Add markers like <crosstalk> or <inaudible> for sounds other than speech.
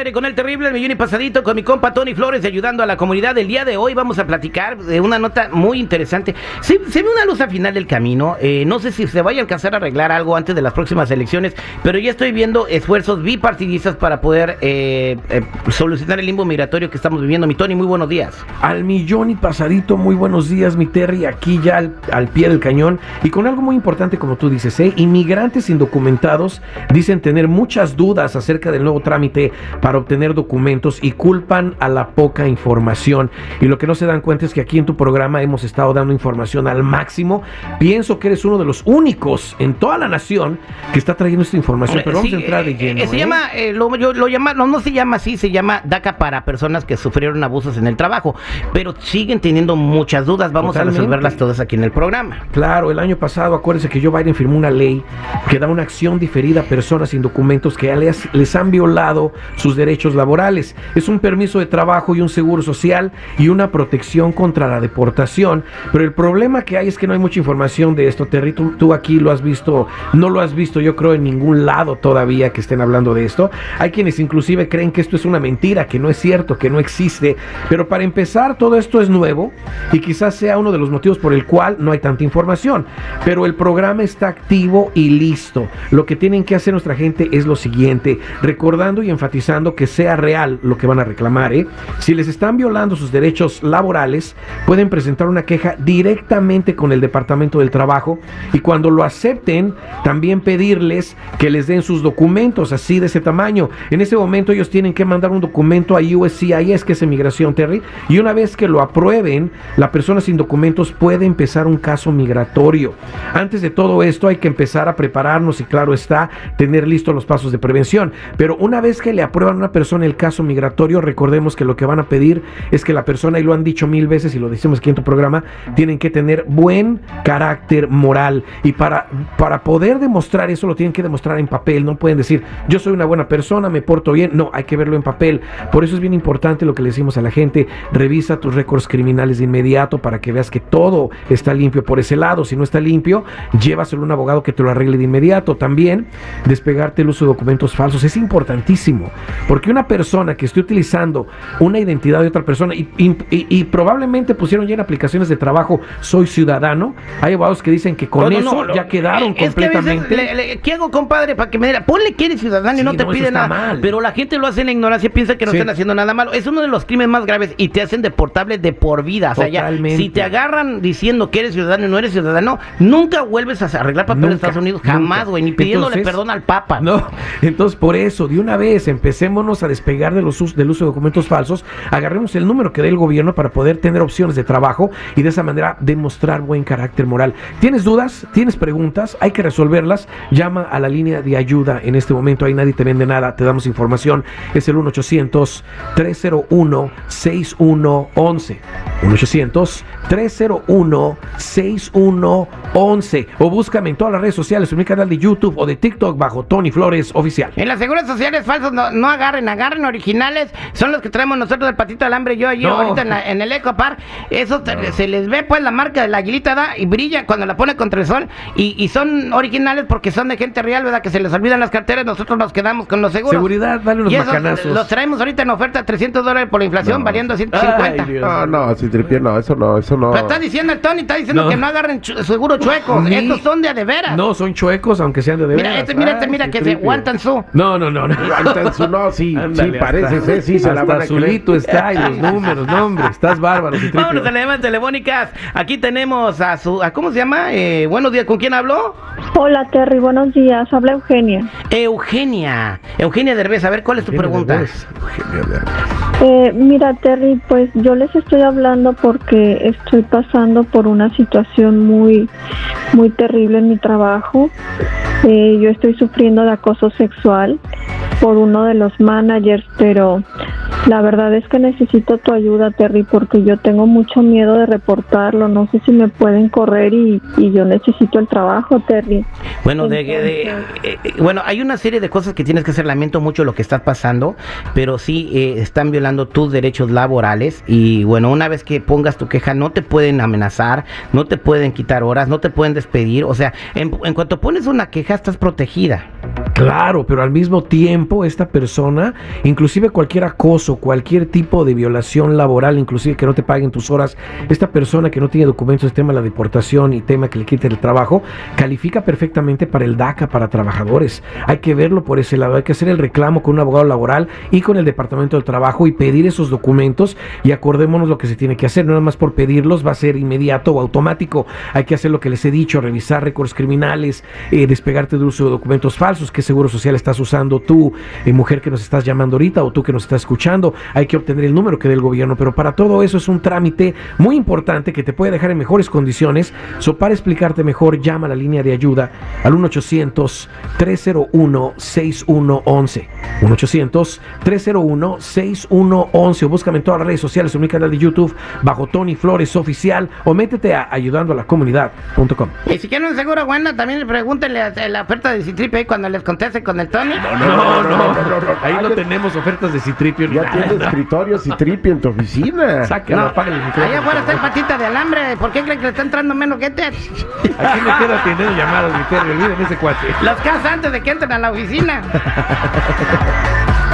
aire con el terrible millón y pasadito con mi compa Tony Flores ayudando a la comunidad. El día de hoy vamos a platicar de una nota muy interesante. Se, ve una luz al final del camino. Eh, no sé si se vaya a alcanzar a arreglar algo antes de las próximas elecciones, pero ya estoy viendo esfuerzos bipartidistas para poder eh, eh, solucionar el limbo migratorio que estamos viviendo. Mi Tony, muy buenos días. Al millón y pasadito, muy buenos días, mi Terry, aquí ya al, al pie del cañón y con algo muy importante como tú dices, inmigrantes indocumentados dicen tener muchas dudas acerca del nuevo trámite para obtener documentos y culpan a la poca información. Y lo que no se dan cuenta es que aquí en tu programa hemos estado dando información al máximo. Pienso que eres uno de los únicos en toda la nación que está trayendo esta información, pero vamos Sí, a entrar de eh, lleno. eh, se ¿eh? llama, eh, lo, yo- lo llama, no, no se llama así, se llama DACA para personas que sufrieron abusos en el trabajo, pero siguen teniendo muchas dudas. Vamos Totalmente. a resolverlas todas aquí en el programa. Claro, el año pasado, acuérdense que Joe Biden firmó una ley que da una acción diferida a personas sin documentos que les, les han violado sus derechos laborales. Es un permiso de trabajo y un seguro social y una protección contra la deportación. Pero el problema que hay es que no hay mucha información de esto. Terry, tú, tú aquí lo has visto, no lo has visto yo creo en ningún lado todavía que estén hablando de esto. Hay quienes inclusive creen que esto es una mentira, que no es cierto, que no existe. Pero para empezar, todo esto es nuevo y quizás sea uno de los motivos por el cual no hay tanta información. Pero el programa está activo y listo. Lo que tienen que hacer nuestra gente es lo siguiente, recordando y enfatizando que sea real lo que van a reclamar. ¿eh? Si les están violando sus derechos laborales, pueden presentar una queja directamente con el Departamento del Trabajo y cuando lo acepten, también pedirles que les den sus documentos así de ese tamaño. En ese momento ellos tienen que mandar un documento a USCIS, que es Emigración Terry, y una vez que lo aprueben, la persona sin documentos puede empezar un caso migratorio. Antes de todo esto hay que empezar a prepararnos y claro está, tener listos los pasos de prevención. Pero una vez que le aprueban una persona el caso migratorio, recordemos que lo que van a pedir es que la persona, y lo han dicho mil veces y lo decimos aquí en tu programa, tienen que tener buen carácter moral. Y para, para poder demostrar eso lo tienen que demostrar en papel. No pueden decir, yo soy una buena persona, me porto bien. No, hay que verlo en papel. Por eso es bien importante lo que le decimos a la gente. Revisa tus récords criminales de inmediato para que veas que todo está limpio por ese lado. Si no está limpio, llévaselo a un abogado que te lo arregle de inmediato. También despegarte el uso de documentos falsos. Es importantísimo. Porque una persona que esté utilizando una identidad de otra persona y, y- y- y probablemente pusieron ya en aplicaciones de trabajo, soy ciudadano, hay abogados que dicen que con No, eso no, ya quedaron eh, que completamente. le- le- ¿Qué hago, compadre? Para que me diga, ponle que eres ciudadano y no te pide nada. mal. Pero la gente lo hace en la ignorancia, piensa que no Sí. están haciendo nada malo. Es uno de los crímenes más graves y te hacen deportable de por vida. O sea, ya, si te agarran diciendo que eres ciudadano y no eres ciudadano, nunca vuelves a arreglar papeles en Estados Unidos. Jamás, güey. Ni pidiéndole Entonces, perdón al Papa. No, <laughs> entonces por eso, de una vez, empecémonos a despegar de los del uso de documentos falsos, agarremos el número que dé el gobierno para poder tener opciones de trabajo y de esa manera demostrar buen carácter moral. ¿Tienes dudas? ¿Tienes preguntas? Hay que resolverlas. Llama a la línea de ayuda en este momento, ahí nadie te vende nada, te damos información. Es el 1-800-301-6111. 1-800-301-6111. O búscame en todas las redes sociales, en mi canal de YouTube o de TikTok bajo Tony Flores Oficial. En las seguras sociales falsos no, no agarren, agarren originales. Son los que traemos nosotros del patito del hambre. Yo allí No. ahorita en, la- en el Eco Park. Eso se les ve pues la marca de la aguilita da y brilla cuando la pone contra el sol. Y, y son originales porque son de gente real, ¿verdad? Que se les olvidan las carteras. Nosotros nos quedamos con los seguros. Seguridad, dale unos y esos macanazos. los traemos ahorita en oferta 300 dólares por la inflación, No. variando a 150. Ay. No, no, sin tripié, no, eso no, eso no. Pero está diciendo el Tony, está diciendo No. que no agarren chu- seguro chuecos. Estos son de a de veras. No, son chuecos, aunque sean de de mira, veras. este, mira, este, mira que se aguantan su. No, no, no. no. Aguantan su- no, sí, Ándale, sí, pareces, hasta- ¿eh? Sí, se la <laughs> hasta van a creer. azulito está y los números, no, hombre, estás bárbaro. Vámonos a las llamadas telefónicas. Aquí tenemos a su. A, ¿Cómo se llama? Eh, buenos días. ¿Con quién habló? Hola Terry, buenos días. Habla Eugenia. Eugenia. Eugenia Derbez. A ver, ¿cuál es tu Eugenia pregunta? Derbez. Eugenio Derbez. Eh, mira Terry, pues yo les estoy hablando porque estoy pasando por una situación muy, muy terrible en mi trabajo. Eh, yo estoy sufriendo de acoso sexual por uno de los managers, pero la verdad es que necesito tu ayuda, Terry, porque yo tengo mucho miedo de reportarlo. No sé si me pueden correr y, y yo necesito el trabajo, Terry. Bueno, de, de- eh, eh, bueno, hay una serie de cosas que tienes que hacer. Lamento mucho lo que está pasando, pero sí eh, están violando tus derechos laborales. Y bueno, una vez que pongas tu queja, no te pueden amenazar, no te pueden quitar horas, no te pueden despedir. O sea, en, en cuanto pones una queja, estás protegida. Claro, pero al mismo tiempo esta persona, inclusive cualquier acoso, cualquier tipo de violación laboral, inclusive que no te paguen tus horas, esta persona que no tiene documentos, tema de la deportación y tema que le quiten el trabajo, califica perfectamente para el DACA para trabajadores. Hay que verlo por ese lado, hay que hacer el reclamo con un abogado laboral y con el Departamento del Trabajo y pedir esos documentos y acordémonos lo que se tiene que hacer, no nada más por pedirlos va a ser inmediato o automático, hay que hacer lo que les he dicho, revisar récords criminales, eh, despegarte de uso de documentos falsos, que seguro social estás usando tú, eh, mujer que nos estás llamando ahorita o tú que nos estás escuchando, hay que obtener el número que dé el gobierno, pero para todo eso es un trámite muy importante que te puede dejar en mejores condiciones. So, para explicarte mejor, llama a la línea de ayuda al 1-800-301-6111. 1-800-301-6111 o búscame en todas las redes sociales, en mi canal de YouTube bajo Tony Flores Oficial o métete a ayudando a la comunidad.com. Y si quieren un seguro bueno, también pregúntenle a- la oferta de Citripe cuando les conteste con el Tony. No, no, no, Ahí no tenemos ofertas de Citripio Ya nada. tienes escritorios y tripi en tu oficina. Sáquenlo, No, apágale el micrófono. allá afuera está el patita de alambre. ¿Por qué creen que le está entrando menos gente? Aquí me quedo atendiendo llamadas, mi perro. Olviden ese cuate. Las casas antes de que entren a la oficina. <laughs>